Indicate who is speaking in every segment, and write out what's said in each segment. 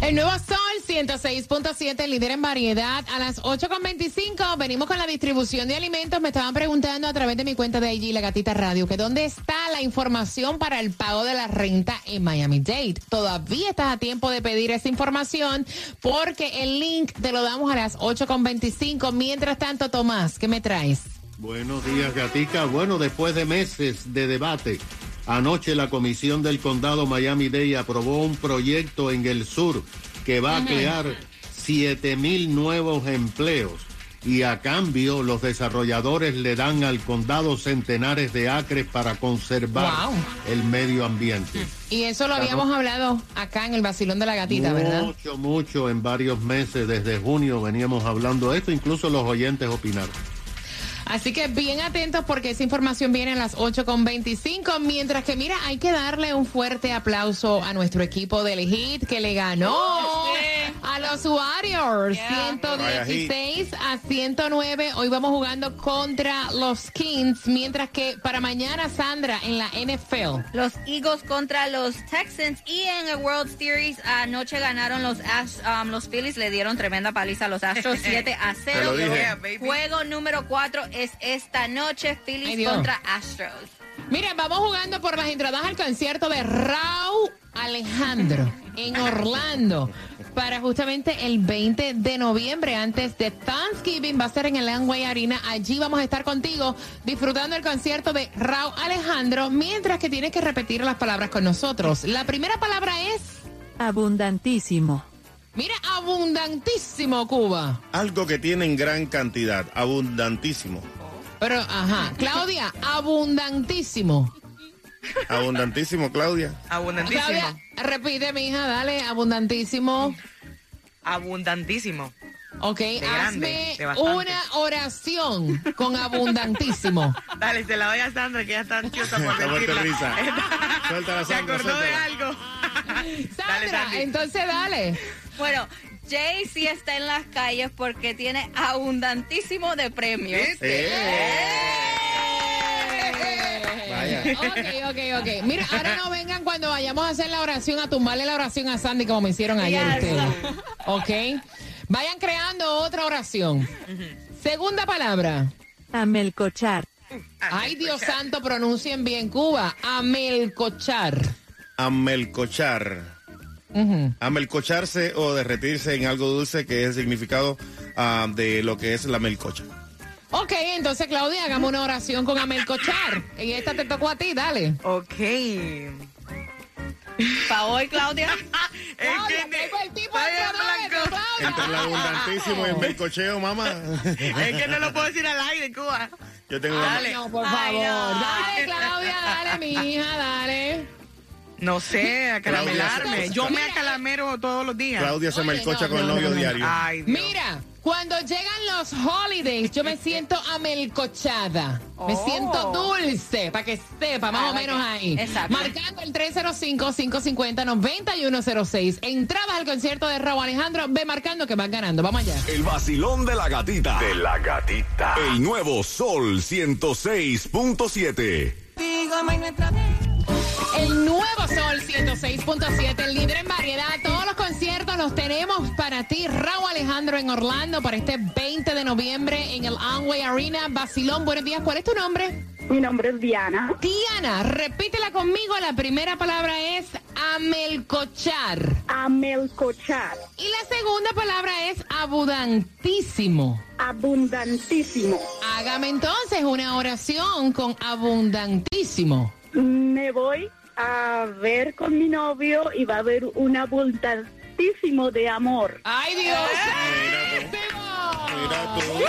Speaker 1: El nuevo Sol 106.7, líder en variedad. A las 8.25 venimos con la distribución de alimentos. Me estaban preguntando a través de mi cuenta de IG, La Gatita Radio, que dónde está la información para el pago de la renta en Miami Dade. Todavía estás a tiempo de pedir esa información porque el link te lo damos a las 8.25. Mientras tanto, Tomás, ¿qué me traes?
Speaker 2: Buenos días, Gatica. Bueno, después de meses de debate, anoche la Comisión del Condado Miami-Dade aprobó un proyecto en el sur que va a crear 7 mil nuevos empleos y a cambio los desarrolladores le dan al condado centenares de acres para conservar
Speaker 1: Wow.
Speaker 2: el medio ambiente.
Speaker 1: Y eso lo habíamos hablado acá en el Vacilón de la Gatita, ¿verdad?
Speaker 2: Mucho, mucho en varios meses, desde junio veníamos hablando de esto, incluso los oyentes opinaron.
Speaker 1: Así que bien atentos porque esa información viene a las 8.25. Mientras que, mira, hay que darle un fuerte aplauso a nuestro equipo del Hit que le ganó a los Warriors. 116 a 109. Hoy vamos jugando contra los Kings. Mientras que para mañana, Sandra, en la NFL.
Speaker 3: Los Eagles contra los Texans y en el World Series anoche ganaron los Ast- um, los Phillies le dieron tremenda paliza a los Astros 7 a 0.
Speaker 2: Te lo dije.
Speaker 3: Juego número 4 es esta noche Phillies contra Astros.
Speaker 1: Mira, vamos jugando por las entradas al concierto de Raúl Alejandro en Orlando para justamente el 20 de noviembre antes de Thanksgiving va a ser en el Langway Arena. Allí vamos a estar contigo disfrutando el concierto de Raúl Alejandro mientras que tienes que repetir las palabras con nosotros. La primera palabra es,
Speaker 4: Abundantísimo.
Speaker 1: mira, abundantísimo Cuba.
Speaker 5: Algo que tiene en gran cantidad, abundantísimo.
Speaker 1: Pero, ajá, Claudia, abundantísimo.
Speaker 5: Abundantísimo, Claudia.
Speaker 6: Abundantísimo.
Speaker 1: Claudia, repite, mi hija, dale, abundantísimo.
Speaker 6: Abundantísimo.
Speaker 1: Ok,
Speaker 6: grande,
Speaker 1: hazme
Speaker 6: de
Speaker 1: una oración con abundantísimo.
Speaker 6: Dale, se la doy a Sandra, que ya está ansiosa por decirla.
Speaker 5: risa. Suéltala,
Speaker 6: Se acordó de algo.
Speaker 1: Sandra,
Speaker 6: Sandy.
Speaker 1: entonces dale.
Speaker 3: Bueno, Jay sí está en las calles porque tiene abundantísimo de premios.
Speaker 5: Eh, Vaya.
Speaker 1: Ok, ok, ok. Mira, ahora no vengan cuando vayamos a hacer la oración a tumbarle la oración a Sandy como me hicieron ayer
Speaker 3: Yes.
Speaker 1: ustedes. Ok. Vayan creando otra oración. Segunda palabra.
Speaker 4: Amelcochar.
Speaker 1: Ay, Dios santo, pronuncien bien Cuba. Amelcochar.
Speaker 5: Amelcochar.
Speaker 1: Ujú.
Speaker 5: Amelcocharse o derretirse en algo dulce que es el significado ah, de lo que es la melcocha.
Speaker 1: Ok, entonces Claudia, hagamos una oración con amelcochar. Y esta te tocó a ti, dale.
Speaker 6: Ok.
Speaker 3: Pa' hoy, Claudia.
Speaker 6: Es
Speaker 1: Claudia,
Speaker 6: que,
Speaker 1: tengo el tipo de
Speaker 6: en blanco.
Speaker 5: Entre el abundantísimo y el melcocheo, mamá.
Speaker 6: Es que no lo puedo decir al aire, Cuba.
Speaker 5: Yo tengo
Speaker 6: Dale.
Speaker 1: No, por
Speaker 3: Ay,
Speaker 1: favor.
Speaker 3: no.
Speaker 1: Dale, Claudia, dale, mi hija, dale.
Speaker 6: No sé, acaramelarme.
Speaker 1: Claudia,
Speaker 6: Yo me
Speaker 1: mira,
Speaker 6: acalmero todos los días.
Speaker 5: Claudia se
Speaker 1: Oye,
Speaker 5: melcocha
Speaker 1: no,
Speaker 5: con el
Speaker 1: no,
Speaker 5: novio
Speaker 1: no, no.
Speaker 5: diario.
Speaker 6: Ay, Dios.
Speaker 1: Mira, cuando llegan los holidays, yo me siento amelcochada. Me
Speaker 6: Oh.
Speaker 1: siento dulce, para que sepa, más
Speaker 3: Ah,
Speaker 1: o menos ahí.
Speaker 3: Exacto.
Speaker 1: Marcando el 305-550-9106. Entradas al concierto de Raúl Alejandro. Ve marcando que van ganando. Vamos allá.
Speaker 7: El vacilón de la gatita. De la gatita. El nuevo Sol 106.7.
Speaker 1: El nuevo Sol 106.7, el líder en variedad. Todos los conciertos los tenemos para ti. Raúl Alejandro en Orlando para este 20 de noviembre en el Amway Arena. Basilón, buenos días. ¿Cuál es tu nombre?
Speaker 8: Mi nombre es Diana.
Speaker 1: Diana, repítela conmigo. La primera palabra es amelcochar.
Speaker 8: Amelcochar.
Speaker 1: Y la segunda palabra es abundantísimo.
Speaker 8: Abundantísimo.
Speaker 1: Hágame entonces una oración con abundantísimo.
Speaker 8: Me voy a ver con mi novio y va a haber un abundantísimo de amor.
Speaker 1: ¡Ay, Dios!
Speaker 5: Mira tú.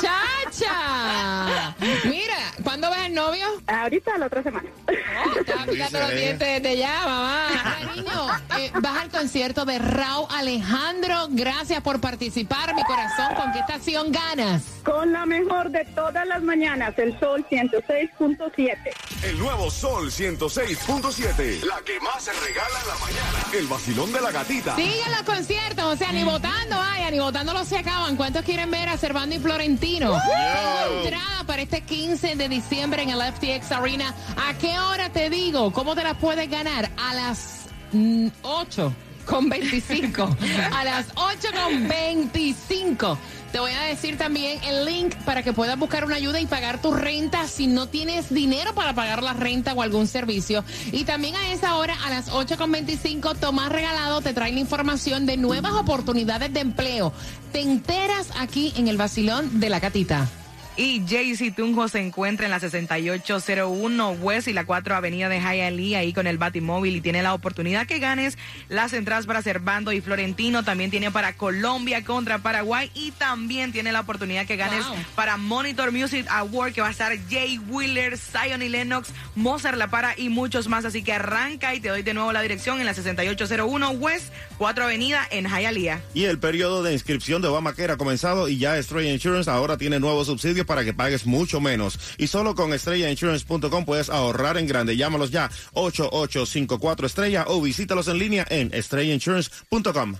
Speaker 1: ¡Chacha! Mira, ¿Cuándo ves el novio?
Speaker 8: Ahorita la otra semana.
Speaker 1: Oh, estaba picando los dientes desde ya, mamá. Cariño, eh, vas al concierto de Raúl Alejandro. Gracias por participar, mi corazón. ¿Con qué estación ganas?
Speaker 8: Con la mejor de todas las mañanas, el Sol 106.7.
Speaker 7: El nuevo Sol 106.7. La que más se regala en la mañana. El vacilón de la gatita.
Speaker 1: Siguen los conciertos, o sea, ni votando, vaya, ni votando no se acaban. ¿Cuántos quieren ver a Servando y Florentino? Tengo entrada para este 15 de diciembre en el FTX Arena. ¿A qué hora te digo? ¿Cómo te las puedes ganar? A las mm, 8 con 25. A las 8 con 25. Te voy a decir también el link para que puedas buscar una ayuda y pagar tu renta si no tienes dinero para pagar la renta o algún servicio. Y también a esa hora, a las 8.25, Tomás Regalado te trae la información de nuevas oportunidades de empleo. Te enteras aquí en el vacilón de la gatita.
Speaker 6: Y Jaycee Tunjo se encuentra en la 6801 West y la 4 Avenida de Hialeah ahí con el Batimóvil y tiene la oportunidad que ganes las entradas para Servando y Florentino, también tiene para Colombia contra Paraguay y también tiene la oportunidad que ganes
Speaker 1: Wow.
Speaker 6: para Monitor Music Award que va a estar Jay Wheeler, Zion y Lennox, Mozart La Para y muchos más, así que arranca y te doy de nuevo la dirección en la 6801 West, 4 Avenida en Hialeah.
Speaker 5: Y el periodo de inscripción de Obamacare ha comenzado y ya Estrella Insurance ahora tiene nuevos para que pagues mucho menos. Y solo con estrellainsurance.com puedes ahorrar en grande. Llámalos ya 8854 estrella o visítalos en línea en estrellainsurance.com.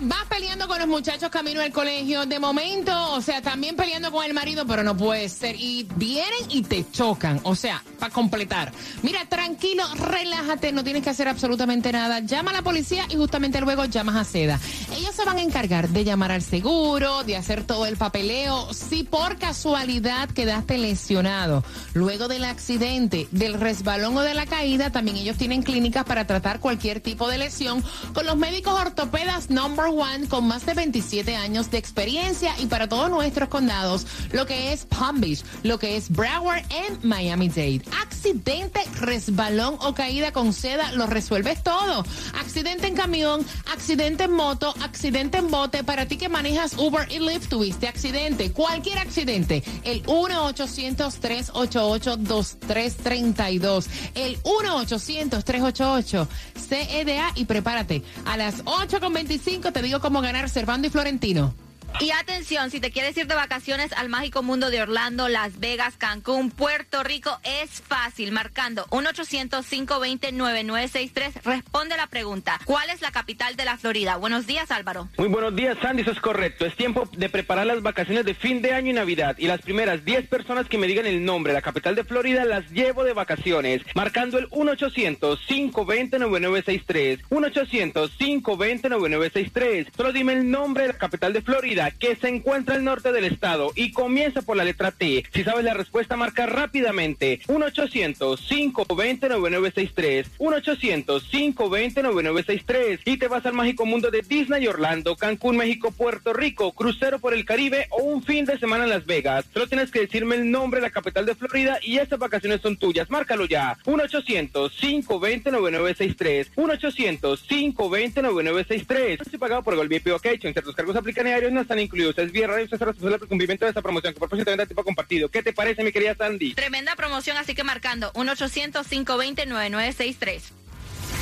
Speaker 1: vas peleando con los muchachos camino al colegio. De momento, o sea, también peleando con el marido, pero no puede ser. Y vienen y te chocan. O sea, para completar. Mira, tranquilo, relájate, no tienes que hacer absolutamente nada. Llama a la policía y justamente luego llamas a Seda. Ellos se van a encargar de llamar al seguro, de hacer todo el papeleo. Si por casualidad quedaste lesionado luego del accidente, del resbalón o de la caída, también ellos tienen clínicas para tratar cualquier tipo de lesión con los médicos ortopedas number one con más de 27 años de experiencia y para todos nuestros condados, lo que es Palm Beach, lo que es Broward en Miami-Dade. Accidente, resbalón o caída con seda, lo resuelves todo. Accidente en camión, accidente en moto, accidente en bote, para ti que manejas Uber y Lyft, tuviste accidente, cualquier accidente, el 1-800-388-2332, el 1-800-388-CEDA y prepárate. A las 8.25 te digo cómo ganar Servando y Florentino.
Speaker 3: Y atención, si te quieres ir de vacaciones al mágico mundo de Orlando, Las Vegas, Cancún, Puerto Rico, es fácil. Marcando 1-800-520-9963. Responde la pregunta. ¿Cuál es la capital de la Florida? Buenos días, Álvaro.
Speaker 9: Muy buenos días, Sandy, eso es correcto. Es tiempo de preparar las vacaciones de fin de año y Navidad. Y las primeras 10 personas que me digan el nombre de la capital de Florida las llevo de vacaciones. Marcando el 1-800-520-9963. 1-800-520-9963. Solo dime el nombre de la capital de Florida, que se encuentra al norte del estado y comienza por la letra T. Si sabes la respuesta, marca rápidamente. 1-800-520-9963. 1-800-520-9963. Y te vas al mágico mundo de Disney Orlando, Cancún, México, Puerto Rico, crucero por el Caribe o un fin de semana en Las Vegas. Solo tienes que decirme el nombre de la capital de Florida y esas vacaciones son tuyas. Márcalo ya. 1-800-520-9963. 1-800-520-9963. Estoy pagado por Golby Vacation. Ciertos cargos aplican diarios no están incluidos. Es vía radio. Usted será responsable por cumplimiento de esta promoción que por propósito venta tipo compartido. ¿Qué te parece, mi querida Sandy?
Speaker 3: Tremenda promoción, así que marcando 1-800-520-9963.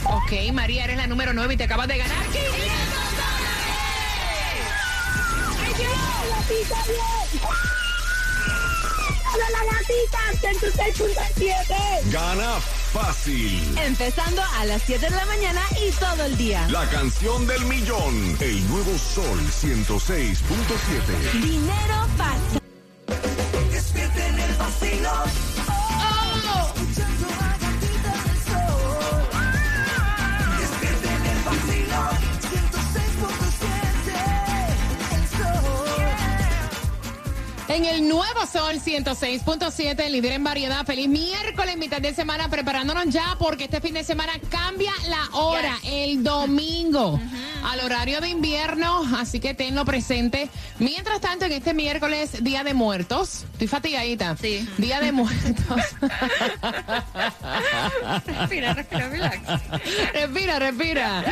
Speaker 1: Ok, María, eres la número 9 y te acabas de ganar. ¿Qué?
Speaker 8: ¡Hola, la gatita! ¡106.7!
Speaker 7: Gana fácil.
Speaker 4: Empezando a las 7 de la mañana y todo el día.
Speaker 7: La canción del millón. El nuevo Sol 106.7.
Speaker 4: Dinero fácil.
Speaker 1: Oh, En el nuevo Sol 106.7, el líder en variedad. Feliz miércoles, mitad de semana, preparándonos ya porque este fin de semana cambia la hora, el domingo, al horario de invierno, así que tenlo presente. Mientras tanto, en este miércoles, Día de Muertos, estoy fatigadita.
Speaker 3: Sí.
Speaker 1: Día de Muertos.
Speaker 3: respira, respira, relax.
Speaker 1: respira, respira.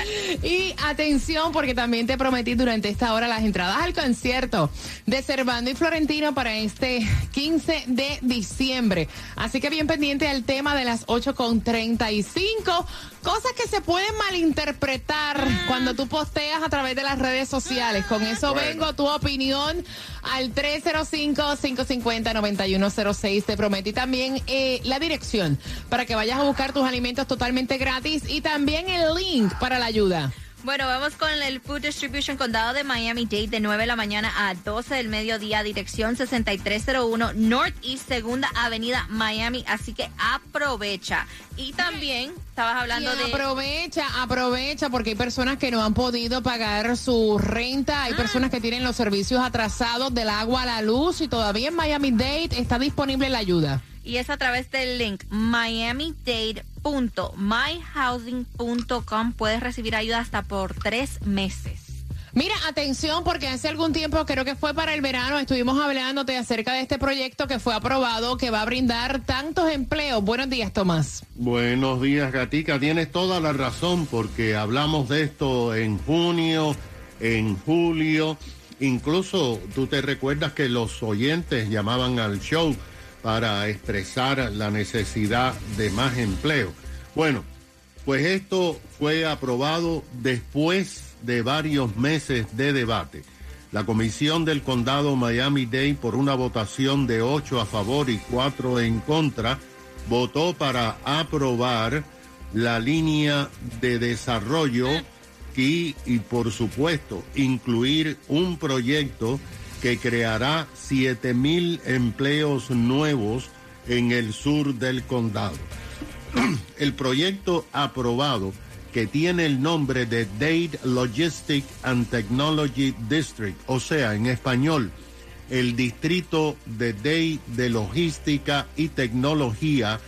Speaker 1: Y atención, porque también te prometí durante esta hora las entradas al concierto de Servando y Florentino para este 15 de diciembre. Así que bien pendiente al tema de las 8.35. Cosas que se pueden malinterpretar cuando tú posteas a través de las redes sociales. Con eso vengo tu opinión al 305-550-9106. Te prometí también eh, la dirección para que vayas a buscar tus alimentos totalmente gratis y también el link para la ayuda.
Speaker 3: Bueno, vamos con el Food Distribution Condado de Miami-Dade de 9 de la mañana a 12 del mediodía, dirección 6301 Northeast Segunda Avenida Miami, así que aprovecha. Y también estabas hablando
Speaker 1: Y
Speaker 3: de
Speaker 1: aprovecha, aprovecha, porque hay personas que no han podido pagar su renta, hay personas que tienen los servicios atrasados del agua a la luz y todavía en Miami-Dade está disponible la ayuda.
Speaker 3: Y es a través del link miamidade.myhousing.com. Puedes recibir ayuda hasta por tres meses.
Speaker 1: Mira, atención, porque hace algún tiempo, creo que fue para el verano, estuvimos hablándote acerca de este proyecto que fue aprobado, que va a brindar tantos empleos. Buenos días, Tomás.
Speaker 2: Buenos días, Gatica. Tienes toda la razón porque hablamos de esto en junio, en julio. Incluso tú te recuerdas que los oyentes llamaban al show para expresar la necesidad de más empleo. Bueno, pues esto fue aprobado después de varios meses de debate. La Comisión del Condado Miami-Dade, por una votación de ocho a favor y cuatro en contra, votó para aprobar la línea de desarrollo y, y por supuesto, incluir un proyecto que creará 7 mil empleos nuevos en el sur del condado. El proyecto aprobado, que tiene el nombre de Dade Logistic and Technology District, o sea, en español, el distrito de Dade de logística y tecnología,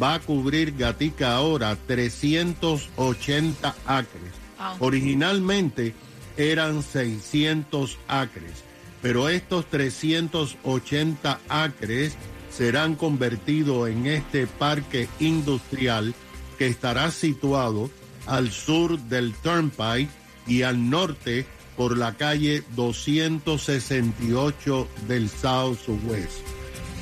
Speaker 2: va a cubrir Gatica ahora 380 acres. Originalmente eran 600 acres, pero estos 380 acres serán convertidos en este parque industrial que estará situado al sur del Turnpike y al norte por la calle 268 del Southwest.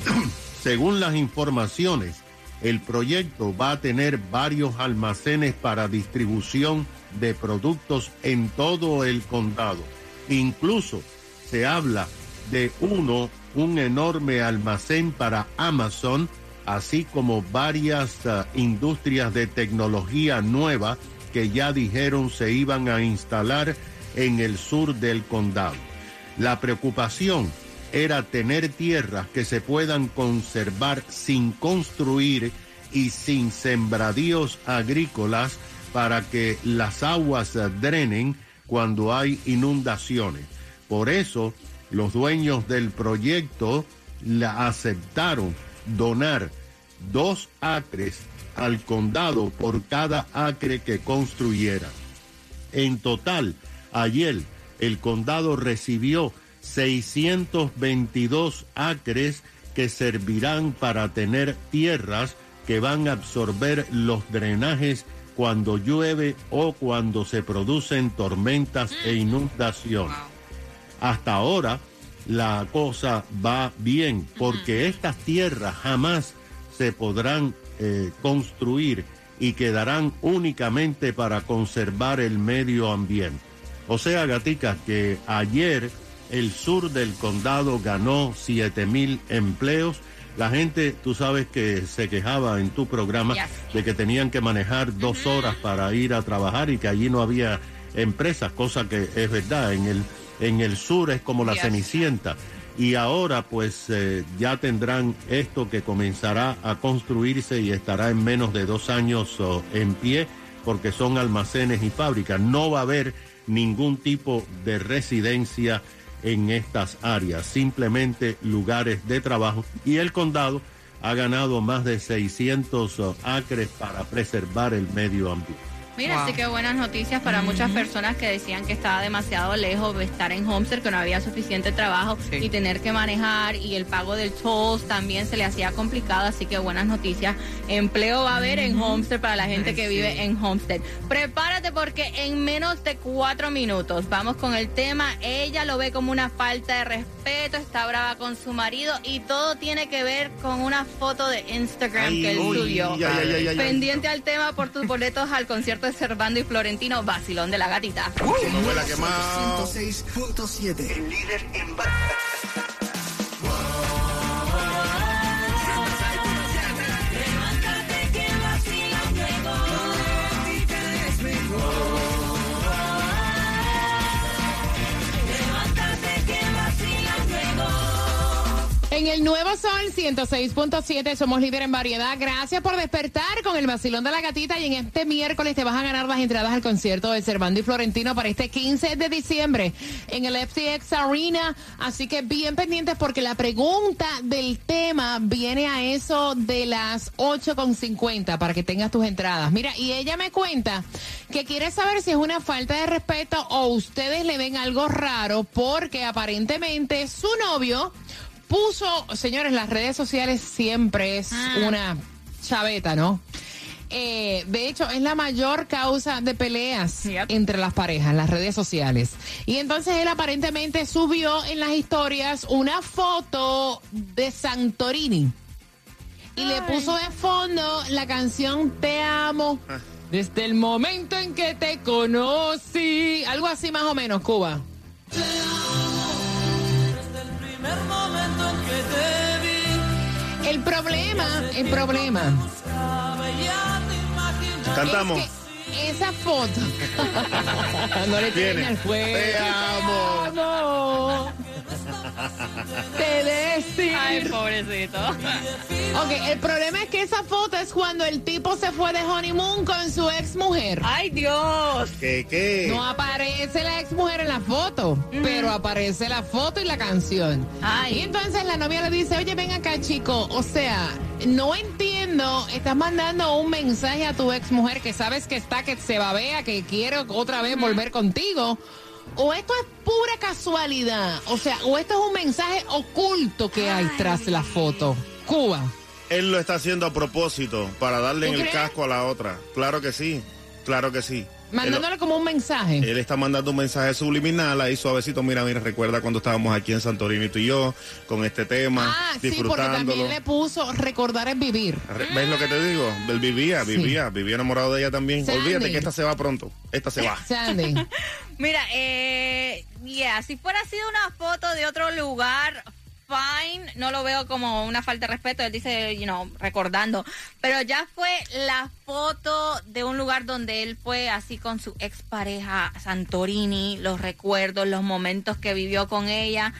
Speaker 2: Según las informaciones, el proyecto va a tener varios almacenes para distribución de productos en todo el condado. Incluso se habla de uno, un enorme almacén para Amazon, así como varias uh, industrias de tecnología nueva que ya dijeron se iban a instalar en el sur del condado. La preocupación era tener tierras que se puedan conservar sin construir y sin sembradíos agrícolas para que las aguas drenen cuando hay inundaciones. Por eso, los dueños del proyecto la aceptaron donar dos acres al condado por cada acre que construyera. En total, ayer el condado recibió 622 acres que servirán para tener tierras que van a absorber los drenajes cuando llueve o cuando se producen tormentas e inundaciones. Hasta ahora la cosa va bien porque estas tierras jamás se podrán eh, construir y quedarán únicamente para conservar el medio ambiente. O sea, Gatica, que ayer el sur del condado ganó 7 mil empleos. La gente, tú sabes que se quejaba en tu programa de que tenían que manejar dos horas para ir a trabajar y que allí no había empresas, cosa que es verdad. En el, en el sur es como la
Speaker 10: Yes.
Speaker 2: cenicienta. Y ahora pues eh, ya tendrán esto que comenzará a construirse y estará en menos de dos años oh, en pie porque son almacenes y fábricas. No va a haber ningún tipo de residencia en estas áreas, simplemente lugares de trabajo. Y el condado ha ganado más de 600 oh, acres para preservar el medio ambiente.
Speaker 3: Mira,
Speaker 6: Wow.
Speaker 3: sí que buenas noticias para muchas personas que decían que estaba demasiado lejos de estar en Homestead, que no había suficiente trabajo
Speaker 6: Sí.
Speaker 3: y tener que manejar y el pago del tolls también se le hacía complicado, así que buenas noticias. Empleo va a haber en Homestead para la gente
Speaker 6: Ay,
Speaker 3: que
Speaker 6: sí.
Speaker 3: vive en Homestead. Prepárate porque en menos de cuatro minutos vamos con el tema. Ella lo ve como una falta de respeto, está brava con su marido y todo tiene que ver con una foto de Instagram
Speaker 5: Ay,
Speaker 3: que él
Speaker 5: uy,
Speaker 3: subió. Pendiente al tema por tus boletos al concierto Servando y Florentino, Basilón de la Gatita.
Speaker 5: Novela quemada.
Speaker 10: 106.7. El líder en
Speaker 1: En el Nuevo Sol 106.7 somos líder en variedad. Gracias por despertar con el vacilón de la gatita y en este miércoles te vas a ganar las entradas al concierto de Servando y Florentino para este 15 de diciembre en el FTX Arena. Así que bien pendientes porque la pregunta del tema viene a eso de las 8.50 para que tengas tus entradas. Mira, y ella me cuenta que quiere saber si es una falta de respeto o ustedes le ven algo raro porque aparentemente su novio puso, señores, las redes sociales siempre es una chaveta, ¿no? Eh, de hecho, es la mayor causa de peleas
Speaker 3: Yep.
Speaker 1: entre las parejas, las redes sociales. Y entonces él aparentemente subió en las historias una foto de Santorini. Y le puso de fondo la canción Te amo. Desde el momento en que te conocí. Algo así más o menos, Cuba. El problema, el problema.
Speaker 5: Cantamos.
Speaker 1: Es que esa foto. no le
Speaker 5: Viene.
Speaker 1: al.
Speaker 5: Te amo.
Speaker 1: Te decir.
Speaker 3: Ay, pobrecito.
Speaker 1: Ok, el problema es que esa foto es cuando el tipo se fue de honeymoon con su ex mujer.
Speaker 3: Ay, Dios.
Speaker 5: ¿Qué, qué?
Speaker 1: No aparece la ex mujer en la foto, pero aparece la foto y la canción.
Speaker 3: Ay.
Speaker 1: Y entonces la novia le dice, oye, ven acá, chico. O sea, no entiendo, estás mandando un mensaje a tu ex mujer que sabes que está, que se babea, que quiere otra vez volver contigo. O esto es pura casualidad. O sea, o esto es un mensaje oculto que hay tras la foto. Cuba.
Speaker 5: Él lo está haciendo a propósito para darle en
Speaker 1: ¿Tú
Speaker 5: el
Speaker 1: crees?
Speaker 5: casco a la otra. Claro que sí, claro que sí.
Speaker 1: Mandándole como un mensaje.
Speaker 5: Él, está mandando un mensaje subliminal ahí suavecito. Mira, mira, recuerda cuando estábamos aquí en Santorini tú y yo con este tema,
Speaker 1: Ah, sí, porque
Speaker 5: disfrutándolo.
Speaker 1: también le puso recordar es vivir.
Speaker 5: ¿Ves lo que te digo? Él vivía,
Speaker 1: Sí.
Speaker 5: vivía, vivía enamorado de ella también.
Speaker 1: Sandy.
Speaker 5: Olvídate que esta se va pronto. Esta se va.
Speaker 1: Sandy.
Speaker 3: Mira, eh, yeah, si fuera sido una foto de otro lugar, fine, no lo veo como una falta de respeto, él dice, you know, recordando, pero ya fue la foto de un lugar donde él fue así con su expareja Santorini, los recuerdos, los momentos que vivió con ella.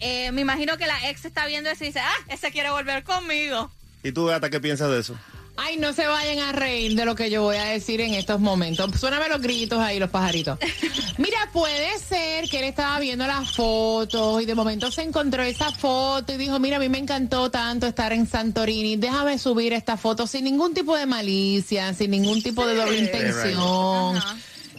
Speaker 3: Eh, me imagino que la ex está viendo eso y dice, ah, ese quiere volver conmigo.
Speaker 5: ¿Y tú, Gata, qué piensas de eso?
Speaker 1: Ay, no se vayan a reír de lo que yo voy a decir en estos momentos. Suéname los gritos ahí, los pajaritos. Mira, puede ser que él estaba viendo las fotos y de momento se encontró esa foto y dijo, mira, a mí me encantó tanto estar en Santorini, déjame subir esta foto sin ningún tipo de malicia, sin ningún tipo de doble intención.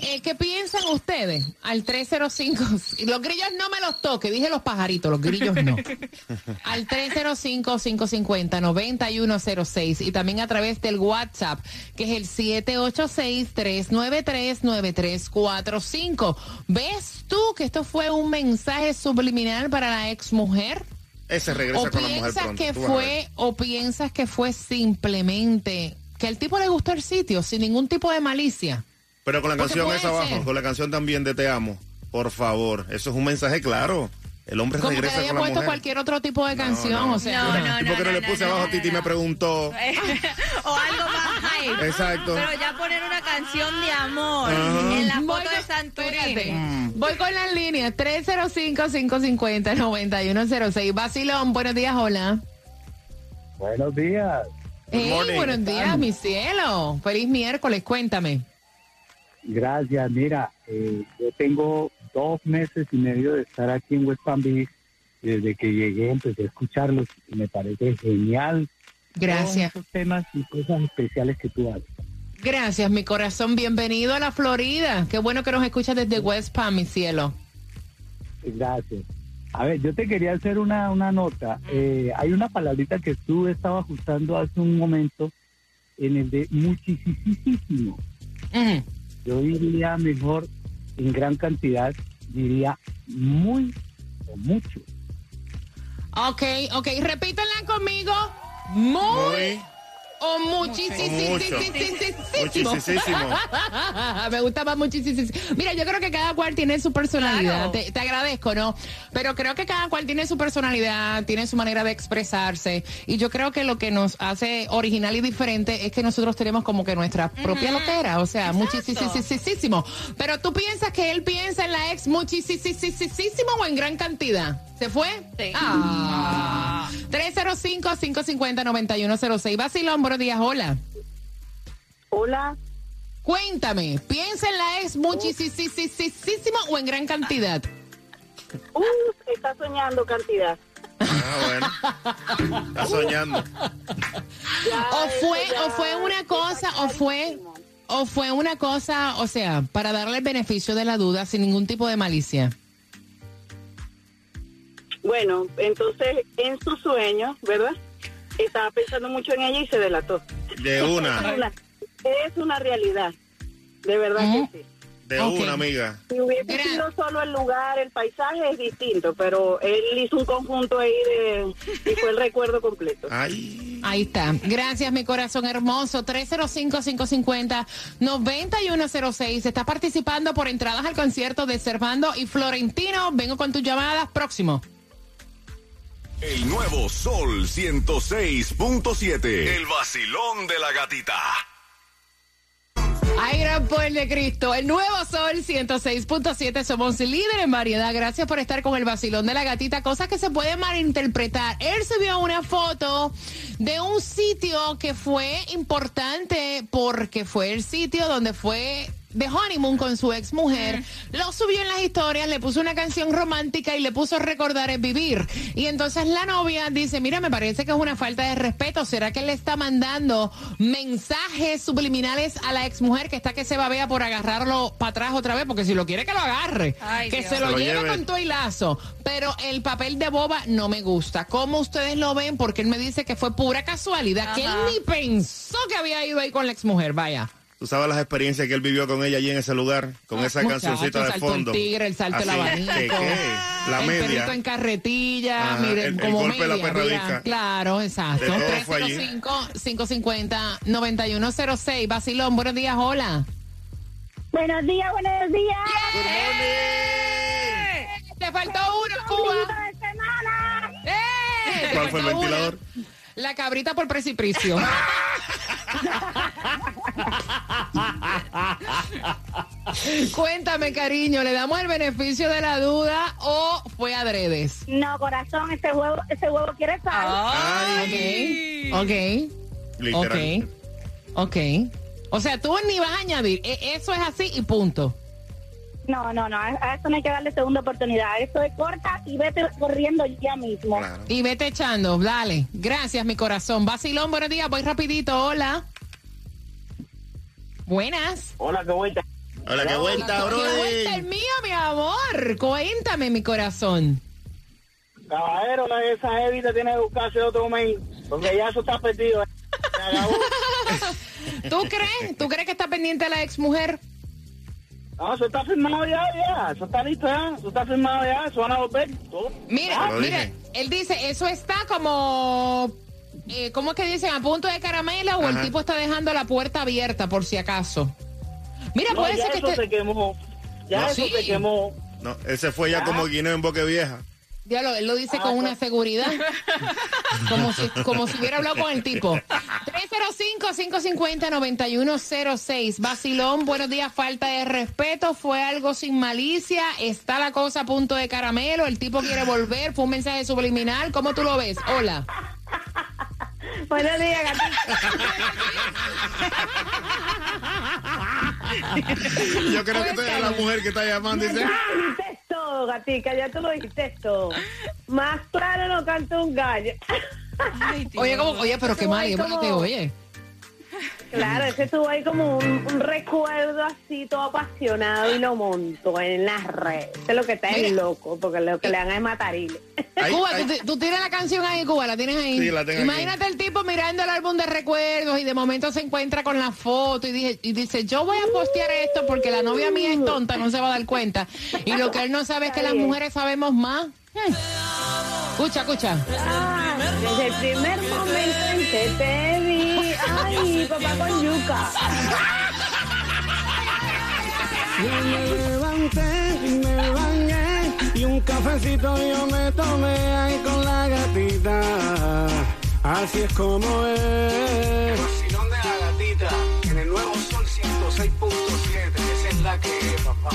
Speaker 1: Eh, ¿Qué piensan ustedes? Al 305. y Los grillos no me los toque, dije los pajaritos, los grillos no. Al 305-550-9106 y también a través del WhatsApp, que es el 786-393-9345. ¿Ves tú que esto fue un mensaje subliminal para la ex mujer?
Speaker 5: Ese regresa
Speaker 1: ¿O
Speaker 5: con la mujer
Speaker 1: piensas
Speaker 5: pronto.
Speaker 1: que fue, o piensas que fue simplemente que al tipo le gustó el sitio sin ningún tipo de malicia?
Speaker 5: Pero con la
Speaker 1: Porque
Speaker 5: canción esa abajo,
Speaker 1: ser.
Speaker 5: con la canción también de Te amo. Por favor, eso es un mensaje claro. El hombre
Speaker 1: Como que
Speaker 5: regresa
Speaker 1: haya
Speaker 5: con la
Speaker 1: puesto
Speaker 5: mujer.
Speaker 1: cualquier otro tipo de canción,
Speaker 5: no.
Speaker 1: o sea.
Speaker 3: No, no,
Speaker 5: ¿Y por qué no,
Speaker 3: no,
Speaker 5: le
Speaker 3: no,
Speaker 5: puse
Speaker 3: no,
Speaker 5: abajo?
Speaker 3: no,
Speaker 5: Titi
Speaker 3: no.
Speaker 5: me preguntó.
Speaker 3: o algo más hype.
Speaker 5: Exacto.
Speaker 3: Pero ya poner una canción de amor
Speaker 5: Ajá.
Speaker 3: en la
Speaker 1: Voy
Speaker 3: foto
Speaker 1: con-
Speaker 3: de
Speaker 1: espérate.
Speaker 5: Mm.
Speaker 1: Voy con las líneas 305-550-9106. Basilón, buenos días, hola.
Speaker 11: Buenos días.
Speaker 1: Hey, buenos días, mi cielo. Feliz miércoles, cuéntame.
Speaker 11: Gracias. Mira, eh, yo tengo dos meses y medio de estar aquí en West Palm Beach. Desde que llegué empecé a escucharlos y me parece genial
Speaker 1: Gracias.
Speaker 11: todos esos temas y cosas especiales que tú haces.
Speaker 1: Gracias, mi corazón. Bienvenido a la Florida. Qué bueno que nos escuchas desde West Palm, mi cielo.
Speaker 11: Gracias. A ver, yo te quería hacer una, una nota. Eh, hay una palabrita que tú estabas ajustando hace un momento en el de muchísimo.
Speaker 1: Ujú.
Speaker 11: Yo diría mejor en gran cantidad, diría muy o mucho.
Speaker 1: Ok, ok. Repítanla conmigo. Muy. O muchísimo. Me gusta más muchísimo. Mira, yo creo que cada cual tiene su personalidad.
Speaker 3: Claro.
Speaker 1: Te, te agradezco, ¿no? Pero creo que cada cual tiene su personalidad, tiene su manera de expresarse. Y yo creo que lo que nos hace original y diferente es que nosotros tenemos como que nuestra propia loquera. O sea, muchísimo. Pero tú piensas que él piensa en la ex muchísimo o en gran cantidad. ¿Se fue?
Speaker 3: Sí.
Speaker 1: Ah. 305-550-9106. Basilón, buenos días, hola.
Speaker 8: Hola.
Speaker 1: Cuéntame, ¿piensa en la ex muchísimo o en gran cantidad?
Speaker 8: Uh, está soñando cantidad.
Speaker 5: Ah, bueno. Está soñando.
Speaker 8: Ya
Speaker 1: ¿O fue,
Speaker 8: ya
Speaker 1: o fue una cosa, o fue, o fue una cosa, o sea, para darle el beneficio de la duda sin ningún tipo de malicia?
Speaker 8: Bueno, entonces en su sueño, ¿verdad? Estaba pensando mucho en ella y se delató.
Speaker 5: De
Speaker 8: Es
Speaker 5: una.
Speaker 8: es una realidad. De verdad que sí.
Speaker 5: De una, amiga.
Speaker 8: Si hubiese sido solo el lugar, el paisaje es distinto, pero él hizo un conjunto ahí de y fue el recuerdo completo.
Speaker 5: Ay.
Speaker 1: Ahí está. Gracias, mi corazón hermoso. 305-550-9106. Estás participando por entradas al concierto de Servando y Florentino. Vengo con tus llamadas. Próximo.
Speaker 7: El nuevo Sol 106.7. El vacilón de la gatita.
Speaker 1: Ay, gran poder de Cristo. El nuevo Sol 106.7. Somos líder en variedad. Gracias por estar con el vacilón de la gatita. Cosas que se pueden malinterpretar. Él subió una foto de un sitio que fue importante porque fue el sitio donde fue de honeymoon con su ex mujer. Lo subió en las historias, le puso una canción romántica y le puso recordar es vivir. Y entonces la novia dice, mira, me parece que es una falta de respeto. ¿Será que él le está mandando mensajes subliminales a la ex mujer que está que se babea por agarrarlo para atrás otra vez? Porque si lo quiere que lo agarre,
Speaker 3: Ay,
Speaker 1: que
Speaker 3: Dios.
Speaker 1: se lo, lleve,
Speaker 5: lleve.
Speaker 1: con todo y lazo. Pero el papel de boba no me gusta. ¿Cómo ustedes lo ven? Porque él me dice que fue pura casualidad, que él ni pensó que había ido ahí con la ex mujer. Vaya.
Speaker 5: Tú sabes las experiencias que él vivió con ella allí en ese lugar, con esa
Speaker 1: Muchacho,
Speaker 5: cancioncita
Speaker 1: el
Speaker 5: de fondo.
Speaker 1: del tigre, el salto
Speaker 5: Así,
Speaker 1: abanico.
Speaker 5: ¿qué, qué? La
Speaker 1: el
Speaker 5: media.
Speaker 1: perrito en carretilla,
Speaker 5: Ajá,
Speaker 1: miren,
Speaker 5: el- el
Speaker 1: como
Speaker 5: golpe de la
Speaker 1: media,
Speaker 5: perradica.
Speaker 1: mira, Claro, exacto.
Speaker 5: De todo fue allí.
Speaker 1: 305-550-9106. Basilón, buenos días, hola.
Speaker 8: Buenos días, buenos días.
Speaker 1: Te faltó uno, Cuba.
Speaker 8: de semana!
Speaker 1: ¡Eh!
Speaker 5: ¿Cuál fue el
Speaker 1: una.
Speaker 5: ventilador?
Speaker 1: La cabrita por precipicio. Cuéntame, cariño, ¿le damos el beneficio de la duda o fue adredes?
Speaker 8: No, corazón, ese huevo, ese huevo quiere sal.
Speaker 5: Ay.
Speaker 1: Ok.
Speaker 5: Literal.
Speaker 1: Ok. Ok. O sea, tú ni vas a añadir. E- Eso es así y punto.
Speaker 8: No, no, no, a eso no hay que darle segunda oportunidad. Eso es corta y vete corriendo ya mismo.
Speaker 5: Claro.
Speaker 1: Y vete echando, dale. Gracias, mi corazón. Vacilón, buenos días. Voy rapidito. Hola. Buenas.
Speaker 9: Hola, qué vuelta.
Speaker 5: Hola, qué vuelta, bro.
Speaker 1: ¿Qué vuelta el mío, mi amor? Cuéntame, mi corazón.
Speaker 9: Caballero, esa evita tiene que buscarse otro men, porque ya eso está perdido. Acabó.
Speaker 1: ¿Tú crees? ¿Tú crees que está pendiente la ex mujer?
Speaker 9: No, eso está firmado ya, ya. Eso está listo ya. Eso está firmado ya. Eso van a volver. Todo.
Speaker 1: Mira,
Speaker 5: Lo
Speaker 1: mira,
Speaker 5: dije.
Speaker 1: él dice, eso está como, eh, ¿cómo es que dicen? ¿A punto de caramelo o el tipo está dejando la puerta abierta por si acaso? Mira,
Speaker 9: No,
Speaker 1: puede
Speaker 9: ya
Speaker 1: ser que
Speaker 9: eso
Speaker 1: esté...
Speaker 9: se quemó. Ya
Speaker 5: No,
Speaker 9: eso
Speaker 1: sí.
Speaker 9: se quemó.
Speaker 5: No, ese fue ya como guineo en boque vieja.
Speaker 1: Diablo, él lo dice con una seguridad. Como si, como si hubiera hablado con el tipo. 305-550-9106. Basilón, buenos días. Falta de respeto. Fue algo sin malicia. Está la cosa a punto de caramelo. El tipo quiere volver. Fue un mensaje subliminal. ¿Cómo tú lo ves? Hola.
Speaker 8: Buenos días, gatita.
Speaker 5: Yo creo que tú eres la mujer que está llamando y dice,
Speaker 12: Ya todo, gatica, ya tú lo dijiste todo. Más claro no canta un gallo.
Speaker 1: Oye, ¿cómo? Oye, pero qué mal.
Speaker 12: Ay,
Speaker 1: ¿cómo
Speaker 12: cómo-
Speaker 1: te oye?
Speaker 12: Claro, ese tuvo ahí como un, un recuerdo así todo apasionado y lo montó en las redes. Es lo que está en loco, porque lo que le dan es matarile.
Speaker 1: Cuba, tú, ti- tú tienes la canción ahí, Cuba, la tienes ahí.
Speaker 2: Sí, la tengo
Speaker 1: Imagínate el tipo mirando el álbum de recuerdos y de momento se encuentra con la foto y, dije- y dice, yo voy a postear esto porque la novia mía es tonta, no se va a dar cuenta. Y lo que él no sabe es que las mujeres sabemos más. Eh. Escucha, escucha.
Speaker 12: Ah, desde el primer momento en que te vi, ay, papá con yuca.
Speaker 13: Yo me levanté me bañé y un cafecito yo me tomé ahí con la gatita. Así es como es.
Speaker 10: De la gatita. En el nuevo Sol 106.7. Esa es la que es, papá.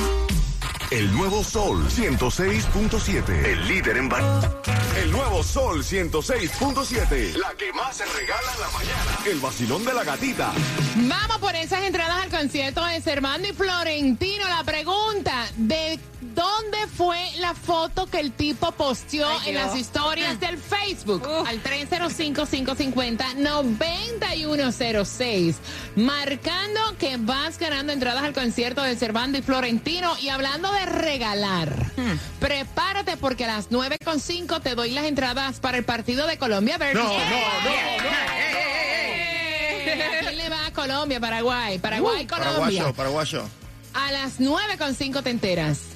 Speaker 7: El nuevo Sol 106.7. El líder en bar. El nuevo Sol 106.7. La que más se regala en la mañana. El vacilón de la gatita.
Speaker 1: Vamos por esas entradas al concierto de Servando y Florentino. La pregunta, ¿de dónde fue la foto que el tipo posteó
Speaker 3: Ay,
Speaker 1: en las historias del Facebook? Al 305-550-9106. Marcando que vas ganando entradas al concierto de Servando y Florentino. Y hablando de regalar, prepárate porque a las 9.5 te doy las entradas para el partido de Colombia versus...
Speaker 2: No, no, no,
Speaker 1: ¿A quién le va a Colombia, Paraguay? Paraguay, Colombia.
Speaker 5: Paraguayo, paraguayo.
Speaker 1: A las 9.5 te enteras.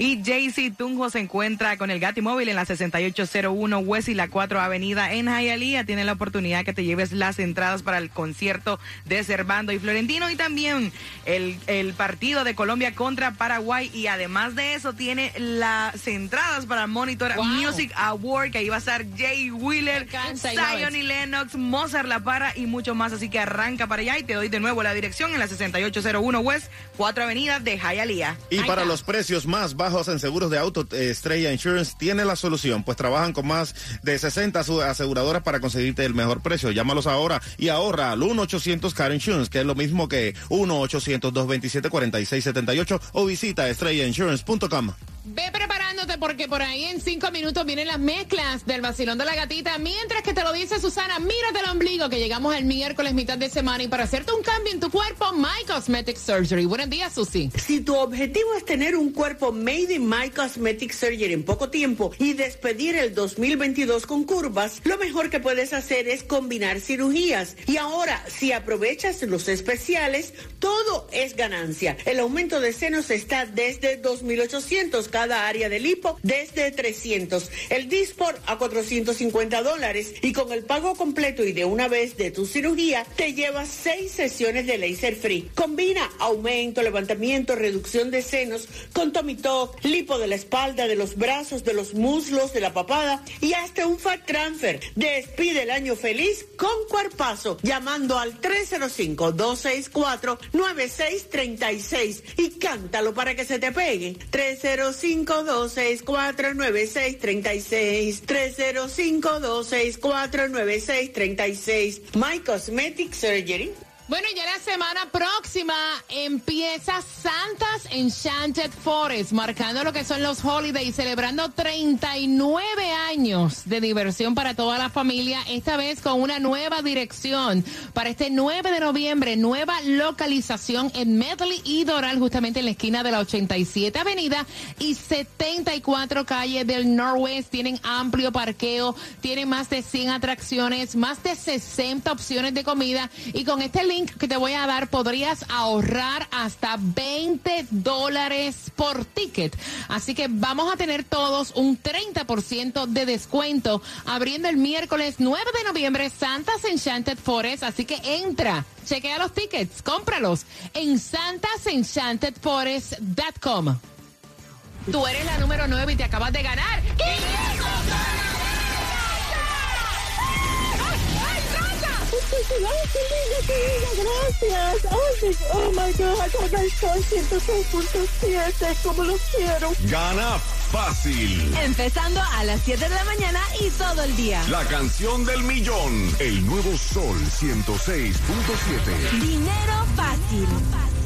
Speaker 6: Y JC Tunjo se encuentra con el Gati Móvil en la 6801 West y la 4 Avenida en Hialeah. Tiene la oportunidad que te lleves las entradas para el concierto de Servando y Florentino y también el, el partido de Colombia contra Paraguay. Y además de eso, tiene las entradas para Monitor
Speaker 1: Wow.
Speaker 6: Music Award, que ahí va a estar Jay Wheeler, Zion y Lennox, Mozart La Para y mucho más. Así que arranca para allá y te doy de nuevo la dirección en la 6801 West, 4 Avenida de Hialeah.
Speaker 5: Y para los precios más bajos en seguros de auto, eh, Estrella Insurance tiene la solución, pues trabajan con más de 60 asu- aseguradoras para conseguirte el mejor precio. Llámalos ahora y ahorra al 1-800 Car Insurance, que es lo mismo que 1-800-227-4678 o visita estrellainsurance.com.
Speaker 1: Ve porque por ahí en cinco minutos vienen las mezclas del vacilón de la gatita. Mientras que te lo dice Susana, mírate el ombligo que llegamos el miércoles mitad de semana y para hacerte un cambio en tu cuerpo, My Cosmetic Surgery. Buenos días, Susi.
Speaker 14: Si tu objetivo es tener un cuerpo made in My Cosmetic Surgery en poco tiempo y despedir el 2022 con curvas, lo mejor que puedes hacer es combinar cirugías. Y ahora, si aprovechas los especiales, todo es ganancia. El aumento de senos está desde 2.800 cada área de lipo, desde 300. El Disport a 450 dólares y con el pago completo y de una vez de tu cirugía, te llevas seis sesiones de laser free. Combina aumento, levantamiento, reducción de senos con Talk, lipo de la espalda, de los brazos, de los muslos, de la papada y hasta un fat transfer. Despide el año feliz con cuerpazo llamando al 305-264-9636 y cántalo para que se te pegue. 305-264-9636. 305-264-9636. My Cosmetic Surgery.
Speaker 1: Bueno, ya la semana próxima empieza Santa's Enchanted Forest, marcando lo que son los holidays, celebrando 39 años de diversión para toda la familia, esta vez con una nueva dirección. Para este 9 de noviembre, nueva localización en Medley y Doral, justamente en la esquina de la 87 Avenida y 74 calle del Norwest. Tienen amplio parqueo, tienen más de 100 atracciones, más de 60 opciones de comida y con este link que te voy a dar podrías ahorrar hasta 20 dólares por ticket. Así que vamos a tener todos un 30% de descuento abriendo el miércoles 9 de noviembre Santa's Enchanted Forest. Así que entra, chequea los tickets, cómpralos en santasenchantedforest.com. Tú eres la número 9 y te acabas de ganar. 500
Speaker 12: Gracias. Oh my God, sol 106.7, como lo quiero.
Speaker 7: Gana fácil.
Speaker 4: Empezando a las 7 de la mañana y todo el día.
Speaker 7: La canción del millón. El nuevo Sol 106.7.
Speaker 4: Dinero fácil.